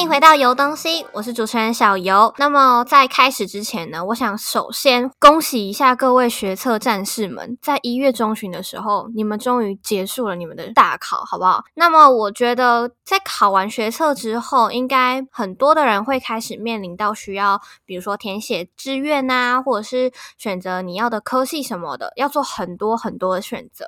欢迎回到游东西，我是主持人小游。那么在开始之前呢，我想首先恭喜一下各位学测战士们，在一月中旬的时候，你们终于结束了你们的大考，好不好？那么我觉得在考完学测之后，应该很多的人会开始面临到需要，比如说填写志愿啊，或者是选择你要的科系什么的，要做很多很多的选择。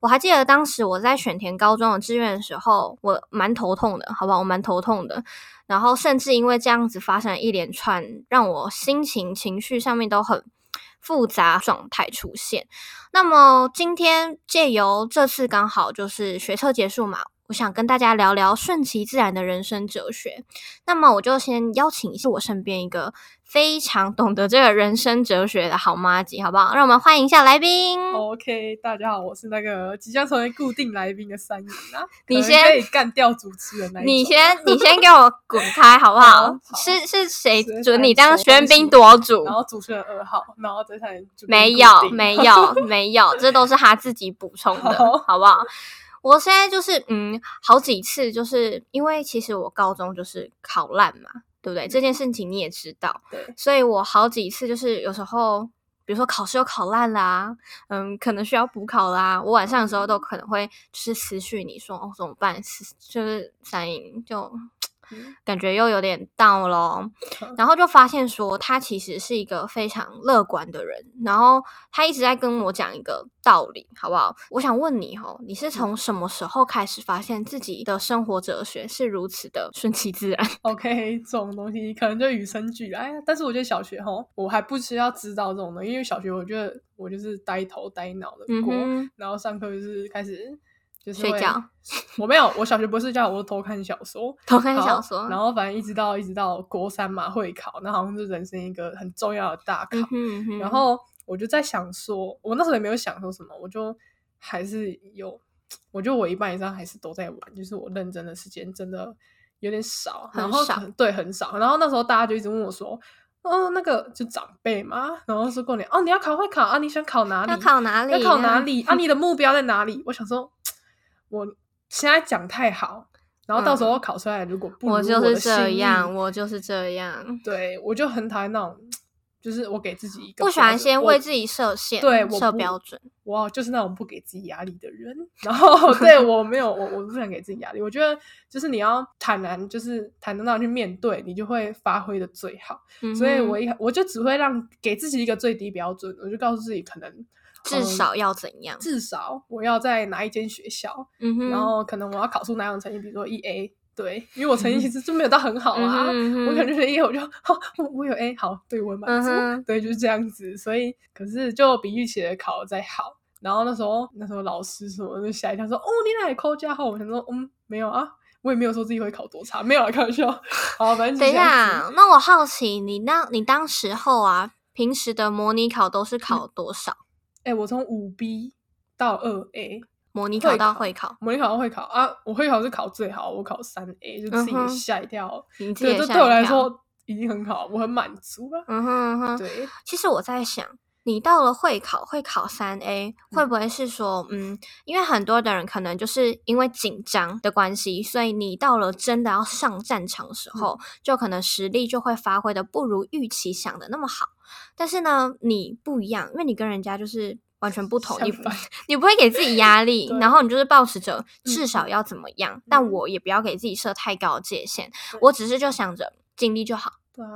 我还记得当时我在选填高中的志愿的时候，我蛮头痛的，好不好？我蛮头痛的。然后甚至因为这样子发生一连串让我心情、情绪上面都很复杂状态出现。那么今天借由这次刚好就是学测结束嘛。我想跟大家聊聊顺其自然的人生哲学。那么，我就先邀请一下我身边一个非常懂得这个人生哲学的好妈吉，好不好？让我们欢迎一下来宾。OK，大家好，我是那个即将成为固定来宾的三爷啊。你先可以干掉主持人那你先，你先给我滚开，好不好？是是谁准你当喧宾夺主？然后主持人二号，然后这才没有，没有，没有，这都是他自己补充的，好不好？我现在就是嗯，好几次就是因为其实我高中就是考烂嘛，对不对？这件事情你也知道，对，所以我好几次就是有时候，比如说考试又考烂啦，嗯，可能需要补考啦，我晚上的时候都可能会就是私讯你说哦怎么办？就是三营就。感觉又有点到咯，然后就发现说他其实是一个非常乐观的人，然后他一直在跟我讲一个道理，好不好？我想问你哦，你是从什么时候开始发现自己的生活哲学是如此的顺其自然？OK，这种东西可能就与生俱来，但是我觉得小学哈，我还不需要知道这种东西，因为小学我觉得我就是呆头呆脑的过，然后上课就是开始。就是睡觉，我没有，我小学不睡觉，我偷看小说，偷看小说，然后反正一直到一直到国三嘛会考，那好像是人生一个很重要的大考，然后我就在想说，我那时候也没有想说什么，我就还是有，我觉得我一半以上还是都在玩，就是我认真的时间真的有点少，很少，对，很少。然后那时候大家就一直问我说，哦，那个就长辈嘛，然后说过年，哦，你要考会考啊？你想考哪里？要考哪里？要考哪里？啊，你的目标在哪里？我想说。我现在讲太好，然后到时候考出来如果不我就是这样，我就是这样。对，我就很讨厌那种，就是我给自己一个不喜欢先为自己设限，对，设标准。我就是那种不给自己压力的人。然后，对我没有，我我不想给自己压力。我觉得就是你要坦然，就是坦荡荡去面对，你就会发挥的最好。所以我一我就只会让给自己一个最低标准，我就告诉自己可能。至少要怎样？至少我要在哪一间学校，然后可能我要考出哪样成绩，比如说一 A，对，因为我成绩其实就没有到很好啊，我可能就是一，我就好，我有 A，好，对我满足，对，就是这样子。所以，可是就比预期的考的再好，然后那时候那时候老师什么就吓一跳，说哦，你哪里扣加号？我想说，嗯，没有啊，我也没有说自己会考多差，没有啊，开玩笑。好，反正等一下，那我好奇你那，你当时候啊，平时的模拟考都是考多少？哎，我从五 B 到二 A，模拟考到会考，模拟考到会考啊！我会考是考最好，我考三 A，就自己吓一跳。对，这对我来说已经很好，我很满足了。嗯哼哼，对。其实我在想，你到了会考，会考三 A，会不会是说，嗯，因为很多的人可能就是因为紧张的关系，所以你到了真的要上战场的时候，就可能实力就会发挥的不如预期想的那么好。但是呢，你不一样，因为你跟人家就是完全不同，你你不会给自己压力，然后你就是保持着至。少要怎么样，但我也不要给自己设太高的界限，我只是就想着尽力就好，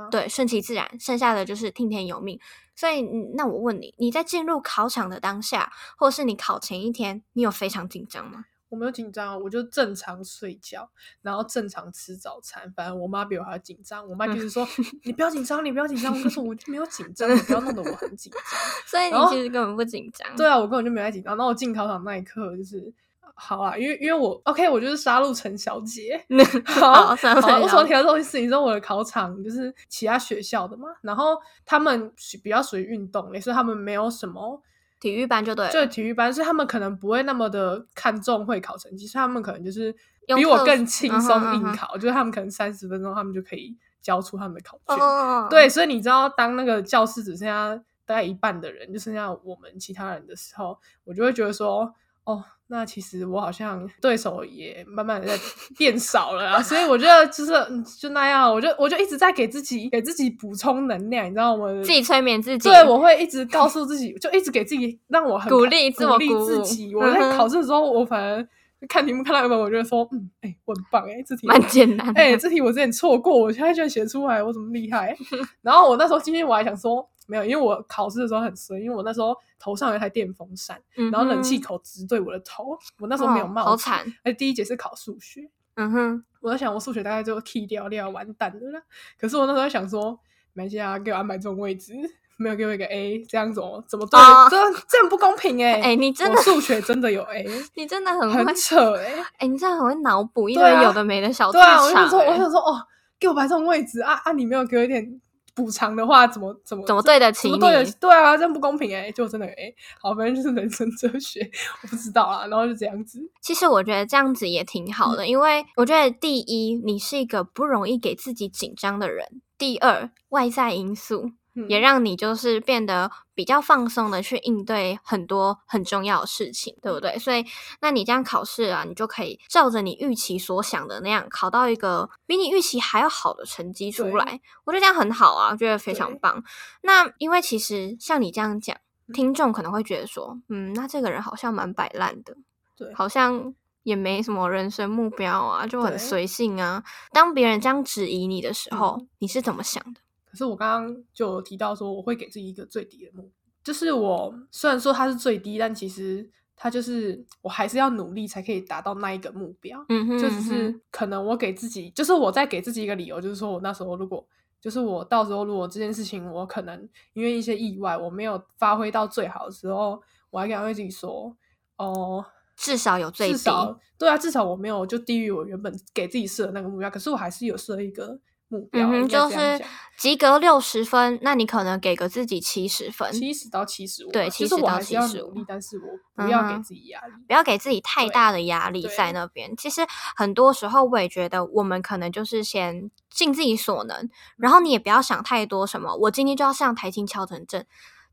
对，顺其自然，剩下的就是听天由命。所以，那我问你，你在进入考场的当下，或是你考前一天，你有非常紧张吗？我没有紧张，我就正常睡觉，然后正常吃早餐。反正我妈比我还紧张，我妈就是说：“你不要紧张，你不要紧张。”我说：“我没有紧张，你不要弄得我很紧张。”所以你其实根本不紧张。对啊，我根本就没在紧张。然后我进考场那一刻，就是好啊，因为因为我 OK，我就是杀戮陈小姐。好，好，我说提到这件事情，说我的考场就是其他学校的嘛，然后他们比较属于运动，类，所以他们没有什么。体育班就对，就体育班，所以他们可能不会那么的看重会考成绩，所以他们可能就是比我更轻松应考，就是他们可能三十分钟他们就可以交出他们的考卷。对，所以你知道，当那个教室只剩下大概一半的人，就剩下我们其他人的时候，我就会觉得说，哦。那其实我好像对手也慢慢的在变少了啊，所以我觉得就是就那样，我就我就一直在给自己给自己补充能量，你知道吗？自己催眠自己，对，我会一直告诉自己，就一直给自己让我很鼓励，鼓励自己。我在考试的时候，我反而看题目看到一半，我觉得说，嗯，哎，我很棒，哎，这题蛮简单，哎，这题我之前错过，我现在居然写出来，我怎么厉害？然后我那时候今天我还想说。没有，因为我考试的时候很衰，因为我那时候头上有一台电风扇，然后冷气口直对我的头，我那时候没有帽子，好惨。哎，第一节是考数学，嗯哼，我在想我数学大概就 key 掉掉，完蛋了啦。可是我那时候想说，没事啊，给我安排这种位置，没有给我一个 A，这样子怎么对？这这样不公平哎！哎，你真的数学真的有 A，你真的很很扯哎！哎，你真的很会脑补，一堆有的没的小对啊，我想说，我想说，哦，给我摆这种位置啊啊！你没有给我一点。补偿的话，怎么怎么怎么对得起你？对对啊，这样不公平哎！就真的哎，好，反正就是人生哲学，我不知道啊。然后就这样子。其实我觉得这样子也挺好的，因为我觉得第一，你是一个不容易给自己紧张的人；第二，外在因素。也让你就是变得比较放松的去应对很多很重要的事情，对不对？所以，那你这样考试啊，你就可以照着你预期所想的那样考到一个比你预期还要好的成绩出来。我觉得这样很好啊，我觉得非常棒。那因为其实像你这样讲，听众可能会觉得说，嗯，那这个人好像蛮摆烂的，对，好像也没什么人生目标啊，就很随性啊。当别人这样质疑你的时候，你是怎么想的？可是我刚刚就提到说，我会给自己一个最低的目，就是我虽然说它是最低，但其实它就是我还是要努力才可以达到那一个目标。嗯哼，就是可能我给自己，就是我在给自己一个理由，就是说我那时候如果，就是我到时候如果这件事情我可能因为一些意外我没有发挥到最好的时候，我还安慰自己说，哦，至少有最低，对啊，至少我没有就低于我原本给自己设的那个目标，可是我还是有设一个。目标就是及格六十分，那你可能给个自己七十分，七十到七十五。对，七十到七十五。但是我不要给自己压力，不要给自己太大的压力在那边。其实很多时候，我也觉得我们可能就是先尽自己所能，然后你也不要想太多。什么？我今天就要上台青敲成阵。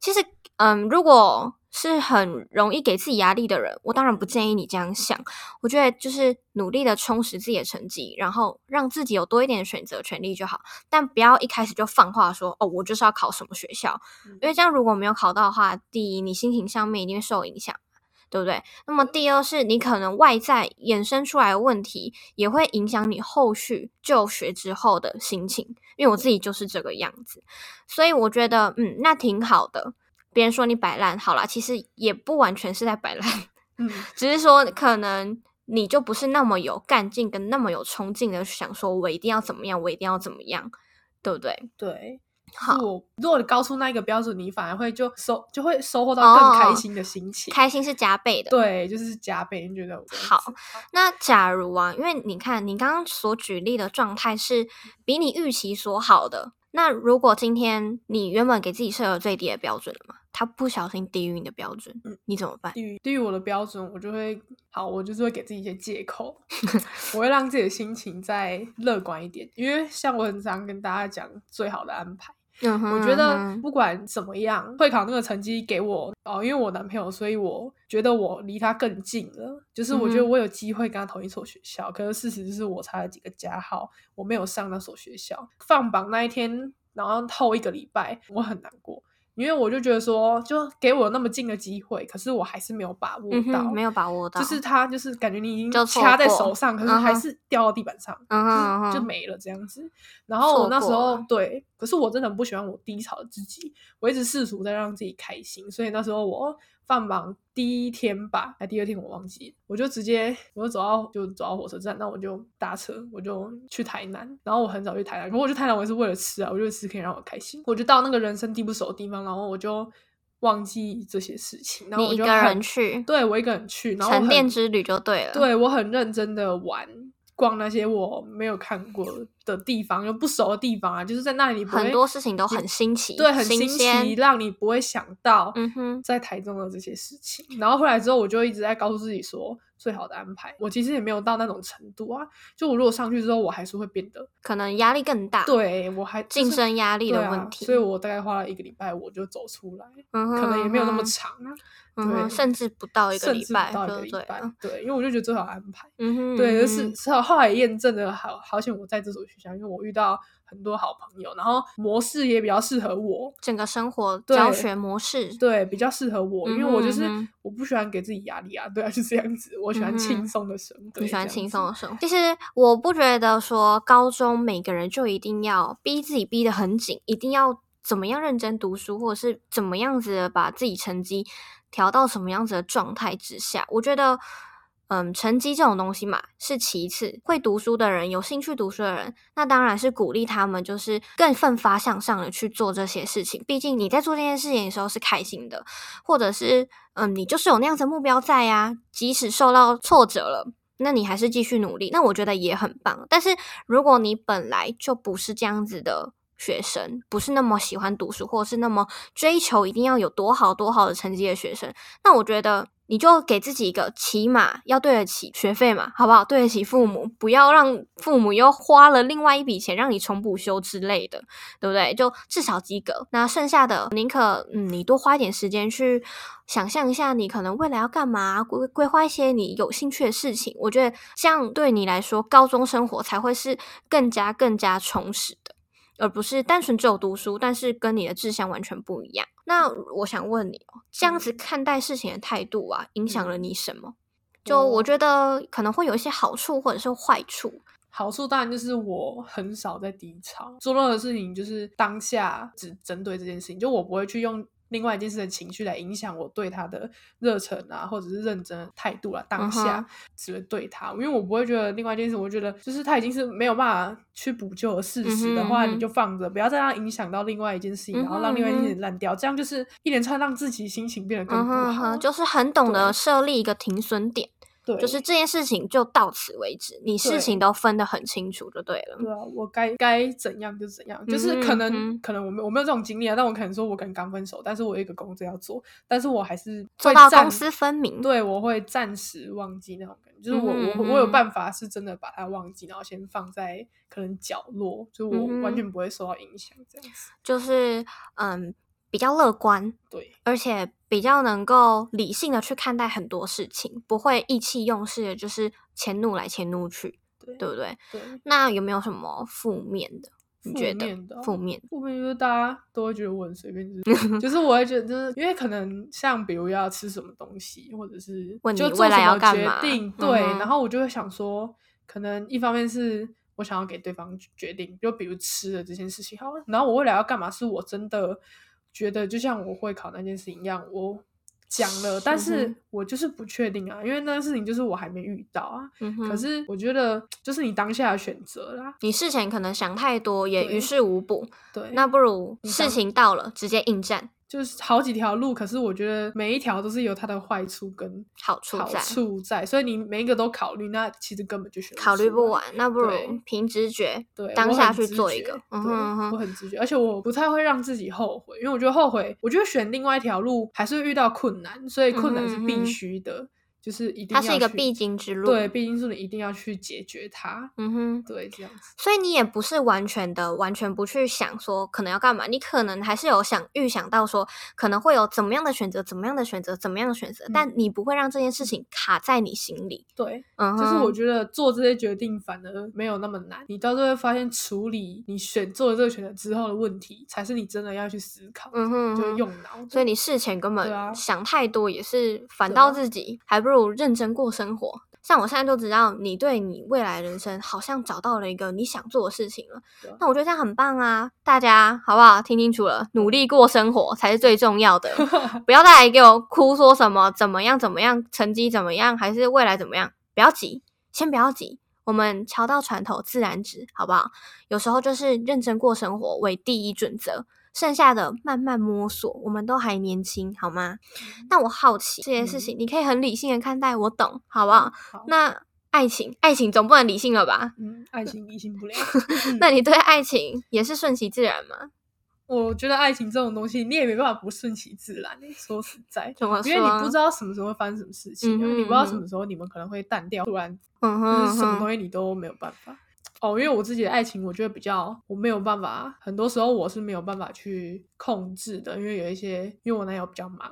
其实，嗯，如果是很容易给自己压力的人，我当然不建议你这样想。我觉得就是努力的充实自己的成绩，然后让自己有多一点选择权利就好。但不要一开始就放话说哦，我就是要考什么学校，因为这样如果没有考到的话，第一你心情上面一定会受影响，对不对？那么第二是你可能外在衍生出来的问题，也会影响你后续就学之后的心情。因为我自己就是这个样子，所以我觉得嗯，那挺好的。别人说你摆烂，好啦，其实也不完全是在摆烂，嗯，只是说可能你就不是那么有干劲跟那么有冲劲的想说，我一定要怎么样，我一定要怎么样，对不对？对，好。如果你高出那一个标准，你反而会就收就会收获到更开心的心情，开心是加倍的，对，就是加倍。你觉得好？那假如啊，因为你看你刚刚所举例的状态是比你预期所好的，那如果今天你原本给自己设了最低的标准了嘛？他不小心低于你的标准，嗯，你怎么办？低于低于我的标准，我就会好，我就是会给自己一些借口，我会让自己的心情再乐观一点。因为像我很常跟大家讲，最好的安排，我觉得不管怎么样，会考那个成绩给我哦，因为我男朋友，所以我觉得我离他更近了。就是我觉得我有机会跟他同一所学校，可是事实就是我差了几个加号，我没有上那所学校。放榜那一天，然后后一个礼拜，我很难过。因为我就觉得说，就给我那么近的机会，可是我还是没有把握到，没有把握到，就是他就是感觉你已经掐在手上，可是还是掉到地板上，就没了这样子。然后我那时候对，可是我真的很不喜欢我低潮的自己，我一直试图在让自己开心，所以那时候我。放榜第一天吧，还第二天我忘记，我就直接我就走到就走到火车站，那我就搭车，我就去台南。然后我很早去台南，不过我去台南我也是为了吃啊，我觉得吃可以让我开心。我就到那个人生地不熟的地方，然后我就忘记这些事情。然后我一个人去？对，我一个人去，然后沉淀之旅就对了。对我很认真的玩，逛那些我没有看过的地方，有不熟的地方啊，就是在那里很多事情都很新奇，对，很新奇，让你不会想到，嗯哼，在台中的这些事情。然后回来之后，我就一直在告诉自己说，最好的安排。我其实也没有到那种程度啊，就我如果上去之后，我还是会变得可能压力更大，对我还晋升压力的问题。所以我大概花了一个礼拜，我就走出来，嗯可能也没有那么长啊。对，甚至不到一个礼拜，对对对，因为我就觉得最好安排。嗯哼，对，就是是后来验证的好好险，我在这所学校，因为我遇到很多好朋友，然后模式也比较适合我，整个生活教学模式，对，比较适合我，因为我就是我不喜欢给自己压力啊，对啊，就这样子，我喜欢轻松的生活。你喜欢轻松的生活？其实我不觉得说高中每个人就一定要逼自己逼得很紧，一定要怎么样认真读书，或者是怎么样子把自己成绩。调到什么样子的状态之下？我觉得，嗯，成绩这种东西嘛是其次。会读书的人，有兴趣读书的人，那当然是鼓励他们，就是更奋发向上的去做这些事情。毕竟你在做这件事情的时候是开心的，或者是嗯，你就是有那样子目标在呀。即使受到挫折了，那你还是继续努力，那我觉得也很棒。但是如果你本来就不是这样子的。学生不是那么喜欢读书，或是那么追求一定要有多好多好的成绩的学生，那我觉得你就给自己一个起码要对得起学费嘛，好不好？对得起父母，不要让父母又花了另外一笔钱让你重补修之类的，对不对？就至少及格。那剩下的宁可嗯，你多花一点时间去想象一下，你可能未来要干嘛，规规划一些你有兴趣的事情。我觉得这样对你来说，高中生活才会是更加更加充实的。而不是单纯只有读书，但是跟你的志向完全不一样。那我想问你哦，这样子看待事情的态度啊，影响了你什么？就我觉得可能会有一些好处或者是坏处。好处当然就是我很少在低潮，做任何事情就是当下只针对这件事情，就我不会去用。另外一件事的情绪来影响我对他的热忱啊，或者是认真态度啊，当下只会对他，因为我不会觉得另外一件事，我觉得就是他已经是没有办法去补救的事实的话，你就放着，不要再让影响到另外一件事情，然后让另外一件事情。烂掉，这样就是一连串让自己心情变得更不好。就是很懂得设立一个停损点。对，就是这件事情就到此为止，你事情都分得很清楚就对了。对啊，我该该怎样就怎样，就是可能可能我没我没有这种经历啊，但我可能说我可能刚分手，但是我有一个工作要做，但是我还是做到公私分明。对，我会暂时忘记那种感觉，就是我我我有办法是真的把它忘记，然后先放在可能角落，就我完全不会受到影响，这样子。就是嗯。比较乐观，对，而且比较能够理性的去看待很多事情，不会意气用事的，就是迁怒来迁怒去，对，对不对？对。那有没有什么负面的？你觉得负面？负面就是大家都会觉得我很随便，就是 就是我会觉得，就是因为可能像比如要吃什么东西，或者是问你未来要干嘛，对，然后我就会想说，可能一方面是我想要给对方决定，就比如吃的这件事情，好，然后我未来要干嘛，是我真的。觉得就像我会考那件事情一样，我讲了，但是我就是不确定啊，因为那个事情就是我还没遇到啊。可是我觉得，就是你当下的选择啦。你事前可能想太多，也于事无补。对，那不如事情到了直接应战。就是好几条路，可是我觉得每一条都是有它的坏处跟好处好处在，所以你每一个都考虑，那其实根本就选考虑不完。那不如凭直觉，对当下去做一个。嗯我很直觉，而且我不太会让自己后悔，因为我觉得后悔，我觉得选另外一条路还是遇到困难，所以困难是必须的。就是一定，它是一个必经之路，对，必经之路一定要去解决它。嗯哼，对，这样子。所以你也不是完全的，完全不去想说可能要干嘛，你可能还是有想预想到说可能会有怎么样的选择，怎么样的选择，怎么样的选择，但你不会让这件事情卡在你心里。对，嗯，就是我觉得做这些决定反而没有那么难，你到最后发现处理你选做了这个选择之后的问题，才是你真的要去思考，嗯哼，就用脑。所以你事前根本想太多也是反倒自己还不。不如认真过生活。像我现在就知道，你对你未来人生好像找到了一个你想做的事情了。那我觉得这样很棒啊！大家好不好？听清楚了，努力过生活才是最重要的。不要再来给我哭说什么怎么样怎么样，成绩怎么样，还是未来怎么样？不要急，先不要急。我们桥到船头自然直，好不好？有时候就是认真过生活为第一准则。剩下的慢慢摸索，我们都还年轻，好吗？但我好奇这些事情，你可以很理性的看待，我懂，好不好？那爱情，爱情总不能理性了吧？嗯，爱情理性不了。那你对爱情也是顺其自然吗？我觉得爱情这种东西，你也没办法不顺其自然。说实在，因为你不知道什么时候会发生什么事情，你不知道什么时候你们可能会淡掉，突然，就是什么东西你都没有办法。哦，因为我自己的爱情，我觉得比较我没有办法，很多时候我是没有办法去控制的，因为有一些，因为我男友比较忙，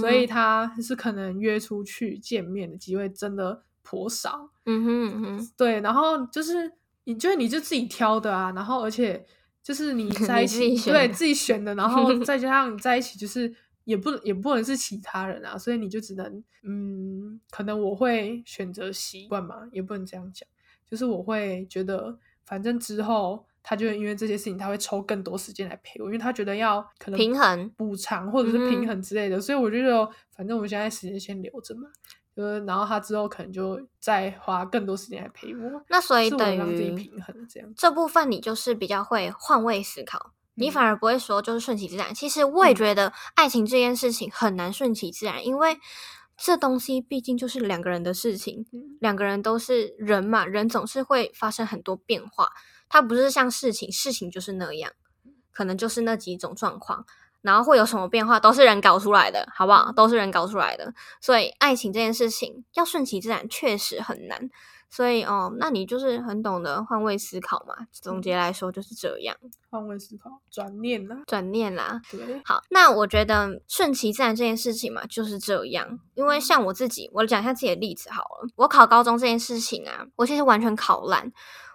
所以他是可能约出去见面的机会真的颇少。嗯哼嗯哼，对，然后就是你就是你就自己挑的啊，然后而且就是你 在一起对自己选的，然后 再加上你在一起，就是也不也不能是其他人啊，所以你就只能嗯，可能我会选择习惯嘛，也不能这样讲。就是我会觉得，反正之后他就因为这些事情，他会抽更多时间来陪我，因为他觉得要可能平衡补偿或者是平衡之类的，所以我就觉得，反正我们现在时间先留着嘛，就是然后他之后可能就再花更多时间来陪我。那所以等于平衡这样，这部分你就是比较会换位思考，你反而不会说就是顺其自然。其实我也觉得爱情这件事情很难顺其自然，因为。这东西毕竟就是两个人的事情，两个人都是人嘛，人总是会发生很多变化。它不是像事情，事情就是那样，可能就是那几种状况，然后会有什么变化，都是人搞出来的，好不好？都是人搞出来的。所以爱情这件事情要顺其自然，确实很难。所以哦，那你就是很懂得换位思考嘛。总结来说就是这样，换位思考，转念啦，转念啦。对，好，那我觉得顺其自然这件事情嘛，就是这样。因为像我自己，我讲一下自己的例子好了。我考高中这件事情啊，我其实完全考烂。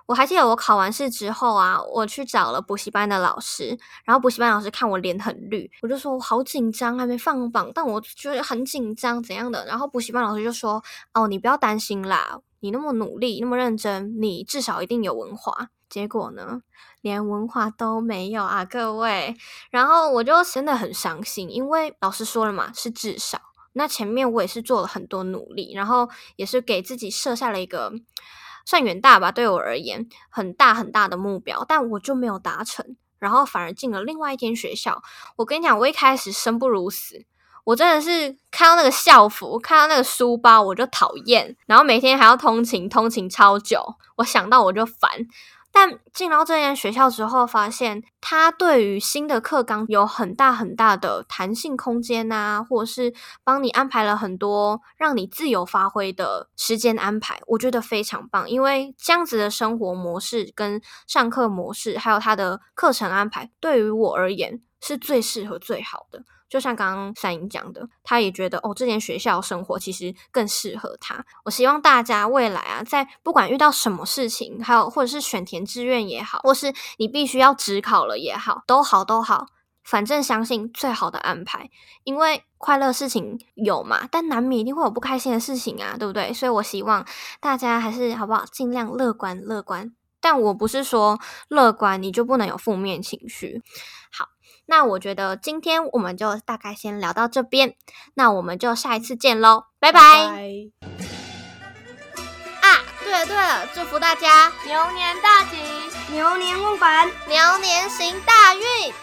我还记得我考完试之后啊，我去找了补习班的老师，然后补习班老师看我脸很绿，我就说我好紧张，还没放榜，但我觉得很紧张怎样的。然后补习班老师就说：“哦，你不要担心啦。”你那么努力，那么认真，你至少一定有文化。结果呢，连文化都没有啊，各位。然后我就真的很伤心，因为老师说了嘛，是至少。那前面我也是做了很多努力，然后也是给自己设下了一个算远大吧，对我而言很大很大的目标，但我就没有达成，然后反而进了另外一间学校。我跟你讲，我一开始生不如死。我真的是看到那个校服，看到那个书包，我就讨厌，然后每天还要通勤，通勤超久，我想到我就烦。但进到这间学校之后，发现他对于新的课纲有很大很大的弹性空间啊，或者是帮你安排了很多让你自由发挥的时间安排，我觉得非常棒。因为这样子的生活模式跟上课模式，还有他的课程安排，对于我而言是最适合、最好的。就像刚刚三英讲的，他也觉得哦，这间学校生活其实更适合他。我希望大家未来啊，在不管遇到什么事情，还有或者是选填志愿也好，或是你必须要职考了也好，都好都好，反正相信最好的安排。因为快乐事情有嘛，但难免一定会有不开心的事情啊，对不对？所以我希望大家还是好不好，尽量乐观乐观。但我不是说乐观你就不能有负面情绪。好。那我觉得今天我们就大概先聊到这边，那我们就下一次见喽，拜拜。啊，对了对了，祝福大家牛年大吉，牛年木板，牛年行大运。